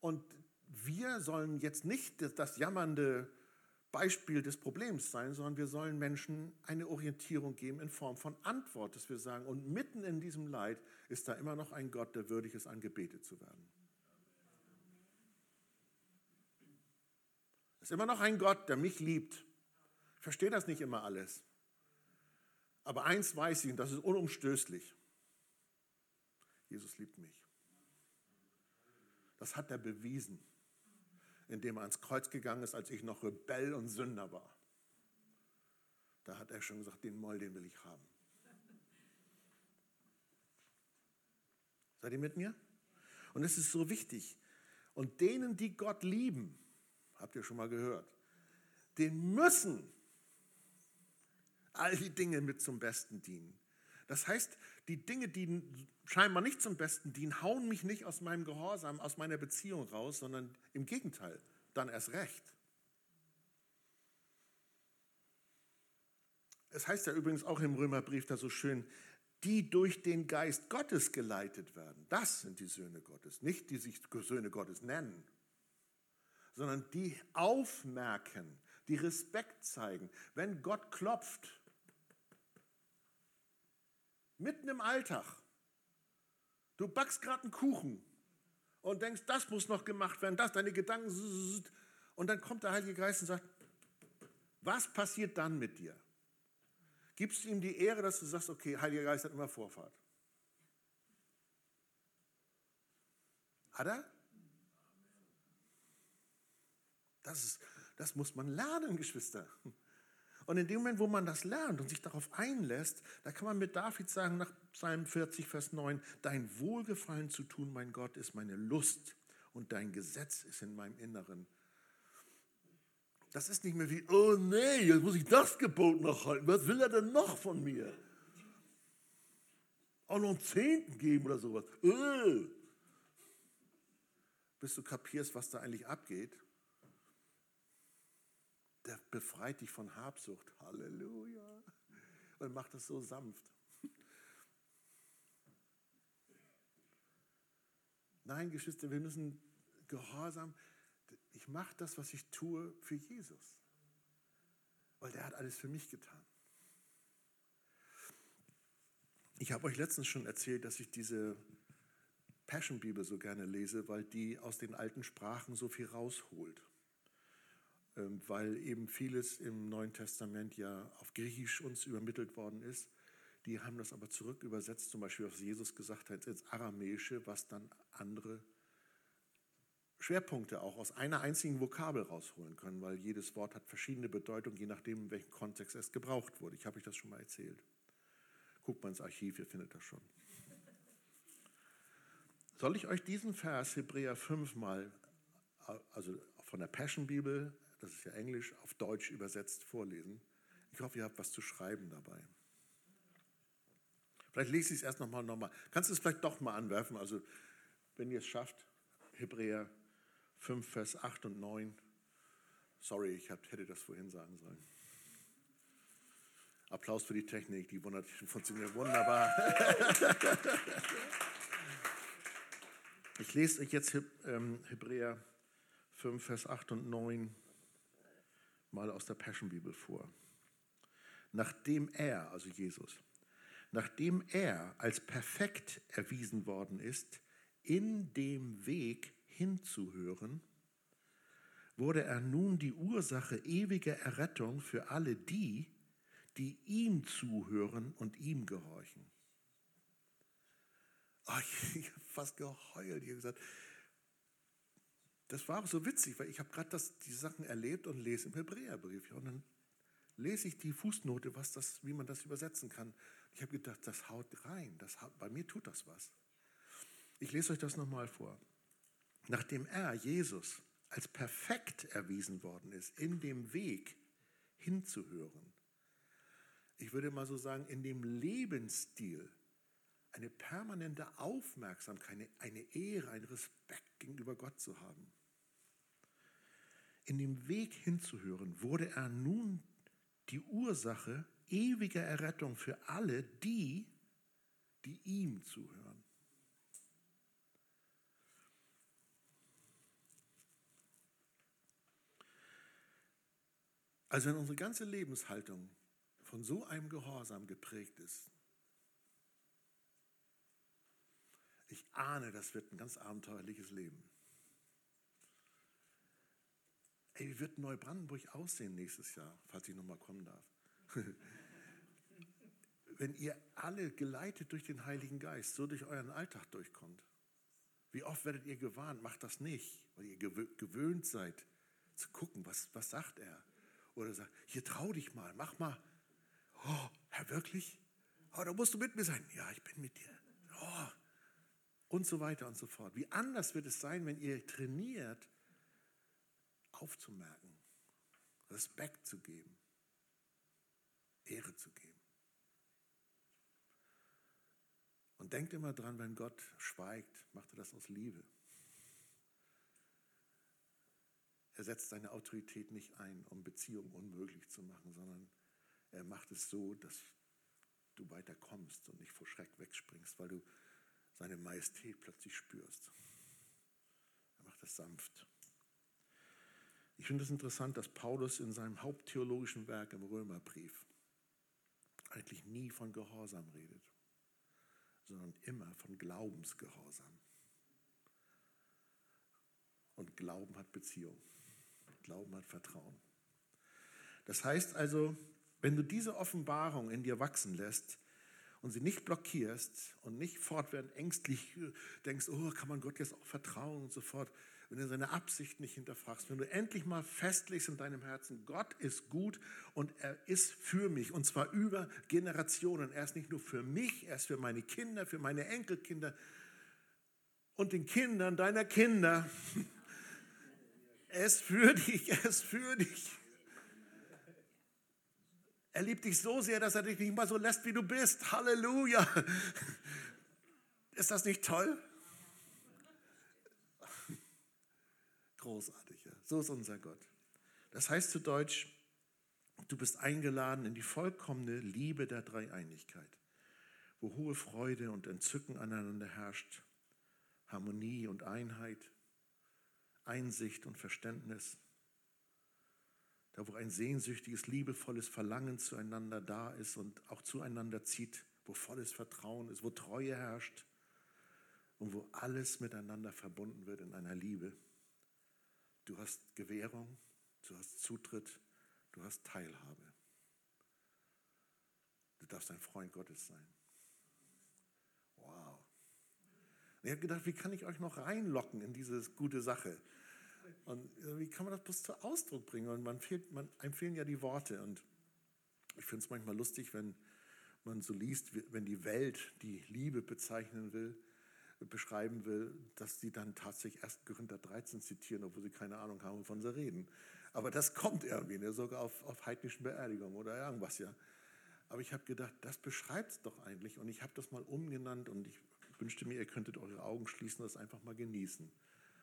Und wir sollen jetzt nicht das jammernde Beispiel des Problems sein, sondern wir sollen Menschen eine Orientierung geben in Form von Antwort, dass wir sagen, und mitten in diesem Leid ist da immer noch ein Gott, der würdig ist, angebetet zu werden. Es ist immer noch ein Gott, der mich liebt ich verstehe das nicht immer alles. Aber eins weiß ich, und das ist unumstößlich. Jesus liebt mich. Das hat er bewiesen, indem er ans Kreuz gegangen ist, als ich noch Rebell und Sünder war. Da hat er schon gesagt, den Moll, den will ich haben. Seid ihr mit mir? Und es ist so wichtig. Und denen, die Gott lieben, habt ihr schon mal gehört, den müssen all die Dinge mit zum Besten dienen. Das heißt, die Dinge, die scheinbar nicht zum Besten dienen, hauen mich nicht aus meinem Gehorsam, aus meiner Beziehung raus, sondern im Gegenteil, dann erst recht. Es heißt ja übrigens auch im Römerbrief da so schön, die durch den Geist Gottes geleitet werden. Das sind die Söhne Gottes, nicht die sich Söhne Gottes nennen, sondern die aufmerken, die Respekt zeigen. Wenn Gott klopft, Mitten im Alltag. Du backst gerade einen Kuchen und denkst, das muss noch gemacht werden, das, deine Gedanken. Und dann kommt der Heilige Geist und sagt, was passiert dann mit dir? Gibst du ihm die Ehre, dass du sagst, okay, Heiliger Geist hat immer Vorfahrt? Hat er? Das, ist, das muss man lernen, Geschwister. Und in dem Moment, wo man das lernt und sich darauf einlässt, da kann man mit David sagen, nach Psalm 40, Vers 9, dein Wohlgefallen zu tun, mein Gott, ist meine Lust und dein Gesetz ist in meinem Inneren. Das ist nicht mehr wie, oh nee, jetzt muss ich das Gebot noch halten. Was will er denn noch von mir? auch noch einen Zehnten geben oder sowas. Äh. Bis du kapierst, was da eigentlich abgeht. Der befreit dich von Habsucht. Halleluja. Und macht es so sanft. Nein, Geschwister, wir müssen gehorsam. Ich mache das, was ich tue, für Jesus. Weil der hat alles für mich getan. Ich habe euch letztens schon erzählt, dass ich diese Passion Bibel so gerne lese, weil die aus den alten Sprachen so viel rausholt. Ähm, weil eben vieles im Neuen Testament ja auf Griechisch uns übermittelt worden ist. Die haben das aber zurück übersetzt, zum Beispiel, was Jesus gesagt hat, ins Aramäische, was dann andere Schwerpunkte auch aus einer einzigen Vokabel rausholen können, weil jedes Wort hat verschiedene Bedeutungen, je nachdem, in welchem Kontext es gebraucht wurde. Ich habe euch das schon mal erzählt. Guckt mal ins Archiv, ihr findet das schon. Soll ich euch diesen Vers Hebräer 5 mal, also von der Passion Bibel, das ist ja Englisch, auf Deutsch übersetzt vorlesen? Ich hoffe, ihr habt was zu schreiben dabei. Vielleicht lese ich es erst nochmal nochmal. Kannst du es vielleicht doch mal anwerfen? Also, wenn ihr es schafft, Hebräer 5, Vers 8 und 9. Sorry, ich hätte das vorhin sagen sollen. Applaus für die Technik, die funktioniert wunderbar. Ich lese euch jetzt ähm, Hebräer 5, Vers 8 und 9 mal aus der Passion Bibel vor. Nachdem er, also Jesus, nachdem er als perfekt erwiesen worden ist, in dem Weg hinzuhören, wurde er nun die Ursache ewiger Errettung für alle die, die ihm zuhören und ihm gehorchen. Oh, ich, ich habe fast geheult. Ich habe gesagt, das war auch so witzig, weil ich habe gerade die Sachen erlebt und lese im Hebräerbrief. und dann lese ich die Fußnote, was das, wie man das übersetzen kann. Ich habe gedacht, das haut rein. Das, bei mir tut das was. Ich lese euch das nochmal vor. Nachdem er, Jesus, als perfekt erwiesen worden ist, in dem Weg hinzuhören, ich würde mal so sagen, in dem Lebensstil eine permanente Aufmerksamkeit, eine, Ehre, einen Respekt gegenüber Gott zu haben. In dem Weg hinzuhören, wurde er nun die Ursache ewiger Errettung für alle die, die ihm zuhören. Also wenn unsere ganze Lebenshaltung von so einem Gehorsam geprägt ist, ich ahne, das wird ein ganz abenteuerliches Leben. Ey, wie wird Neubrandenburg aussehen nächstes Jahr, falls ich nochmal kommen darf? Wenn ihr alle geleitet durch den Heiligen Geist so durch euren Alltag durchkommt, wie oft werdet ihr gewarnt, macht das nicht, weil ihr gewöhnt seid zu gucken, was, was sagt er. Oder sagt, hier trau dich mal, mach mal. Oh, Herr, wirklich? Oh, da musst du mit mir sein. Ja, ich bin mit dir. Oh. Und so weiter und so fort. Wie anders wird es sein, wenn ihr trainiert, aufzumerken, Respekt zu geben, Ehre zu geben. Und denkt immer dran, wenn Gott schweigt, macht er das aus Liebe. Er setzt seine Autorität nicht ein, um Beziehungen unmöglich zu machen, sondern er macht es so, dass du weiter kommst und nicht vor Schreck wegspringst, weil du seine Majestät plötzlich spürst. Er macht es sanft. Ich finde es interessant, dass Paulus in seinem haupttheologischen Werk im Römerbrief eigentlich nie von Gehorsam redet, sondern immer von Glaubensgehorsam. Und Glauben hat Beziehung. Glauben hat Vertrauen. Das heißt also, wenn du diese Offenbarung in dir wachsen lässt und sie nicht blockierst und nicht fortwährend ängstlich denkst, oh, kann man Gott jetzt auch vertrauen und so fort, wenn du seine Absicht nicht hinterfragst, wenn du endlich mal festlegst in deinem Herzen, Gott ist gut und er ist für mich und zwar über Generationen. Er ist nicht nur für mich, er ist für meine Kinder, für meine Enkelkinder und den Kindern deiner Kinder. Er ist für dich, er ist für dich. Er liebt dich so sehr, dass er dich nicht mal so lässt, wie du bist. Halleluja. Ist das nicht toll? Großartig, ja. So ist unser Gott. Das heißt zu Deutsch, du bist eingeladen in die vollkommene Liebe der Dreieinigkeit, wo hohe Freude und Entzücken aneinander herrscht, Harmonie und Einheit, Einsicht und Verständnis, da wo ein sehnsüchtiges, liebevolles Verlangen zueinander da ist und auch zueinander zieht, wo volles Vertrauen ist, wo Treue herrscht und wo alles miteinander verbunden wird in einer Liebe. Du hast Gewährung, du hast Zutritt, du hast Teilhabe. Du darfst ein Freund Gottes sein. Wow. ich habe gedacht, wie kann ich euch noch reinlocken in diese gute Sache? Und wie kann man das bloß zu Ausdruck bringen? Und man fehlt, man, einem fehlen ja die Worte. Und ich finde es manchmal lustig, wenn man so liest, wenn die Welt die Liebe bezeichnen will, beschreiben will, dass sie dann tatsächlich erst Korinther 13 zitieren, obwohl sie keine Ahnung haben, wovon sie reden. Aber das kommt irgendwie, ne? sogar auf, auf heidnischen Beerdigungen oder irgendwas, ja. Aber ich habe gedacht, das beschreibt es doch eigentlich. Und ich habe das mal umgenannt und ich wünschte mir, ihr könntet eure Augen schließen und das einfach mal genießen.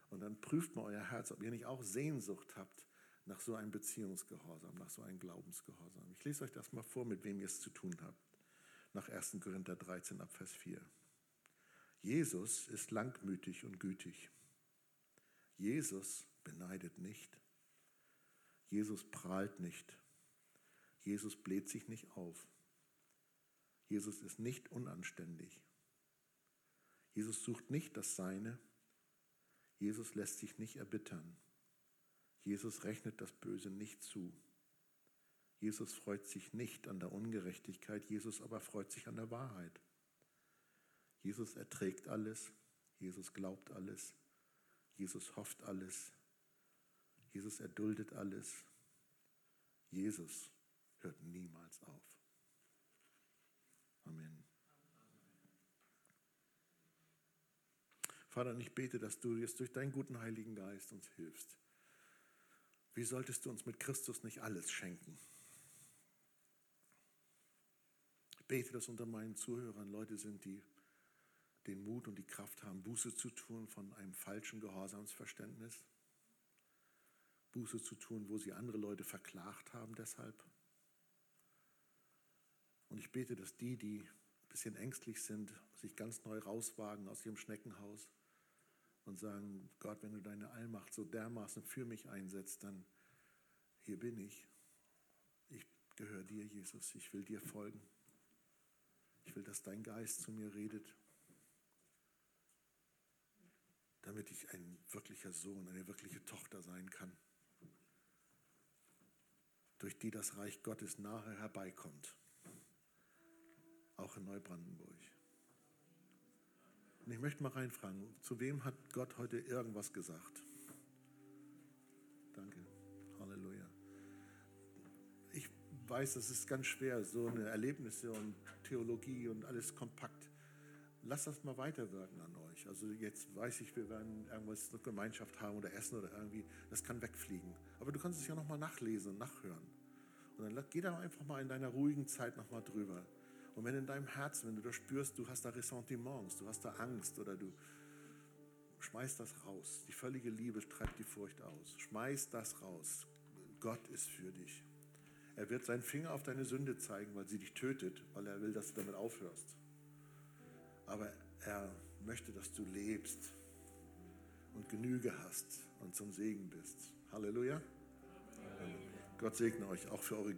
Und dann prüft mal euer Herz, ob ihr nicht auch Sehnsucht habt nach so einem Beziehungsgehorsam, nach so einem Glaubensgehorsam. Ich lese euch das mal vor, mit wem ihr es zu tun habt. Nach 1. Korinther 13 ab Vers 4. Jesus ist langmütig und gütig. Jesus beneidet nicht. Jesus prahlt nicht. Jesus bläht sich nicht auf. Jesus ist nicht unanständig. Jesus sucht nicht das Seine. Jesus lässt sich nicht erbittern. Jesus rechnet das Böse nicht zu. Jesus freut sich nicht an der Ungerechtigkeit, Jesus aber freut sich an der Wahrheit. Jesus erträgt alles, Jesus glaubt alles, Jesus hofft alles, Jesus erduldet alles. Jesus hört niemals auf. Amen. Vater, ich bete, dass du jetzt durch deinen guten Heiligen Geist uns hilfst. Wie solltest du uns mit Christus nicht alles schenken? Ich bete, dass unter meinen Zuhörern Leute sind, die den Mut und die Kraft haben, Buße zu tun von einem falschen Gehorsamsverständnis. Buße zu tun, wo sie andere Leute verklagt haben deshalb. Und ich bete, dass die, die ein bisschen ängstlich sind, sich ganz neu rauswagen aus ihrem Schneckenhaus und sagen, Gott, wenn du deine Allmacht so dermaßen für mich einsetzt, dann hier bin ich. Ich gehöre dir, Jesus. Ich will dir folgen. Ich will, dass dein Geist zu mir redet damit ich ein wirklicher Sohn, eine wirkliche Tochter sein kann, durch die das Reich Gottes nahe herbeikommt, auch in Neubrandenburg. Und ich möchte mal reinfragen, zu wem hat Gott heute irgendwas gesagt? Danke. Halleluja. Ich weiß, es ist ganz schwer, so eine Erlebnisse und Theologie und alles kompakt lasst das mal weiterwirken an euch. Also jetzt weiß ich, wir werden irgendwas eine Gemeinschaft haben oder essen oder irgendwie, das kann wegfliegen. Aber du kannst es ja nochmal nachlesen und nachhören. Und dann geh da einfach mal in deiner ruhigen Zeit nochmal drüber. Und wenn in deinem Herzen, wenn du da spürst, du hast da Ressentiments, du hast da Angst oder du schmeißt das raus. Die völlige Liebe treibt die Furcht aus. Schmeiß das raus. Gott ist für dich. Er wird seinen Finger auf deine Sünde zeigen, weil sie dich tötet, weil er will, dass du damit aufhörst aber er möchte, dass du lebst und Genüge hast und zum Segen bist. Halleluja. Amen. Gott segne euch auch für eure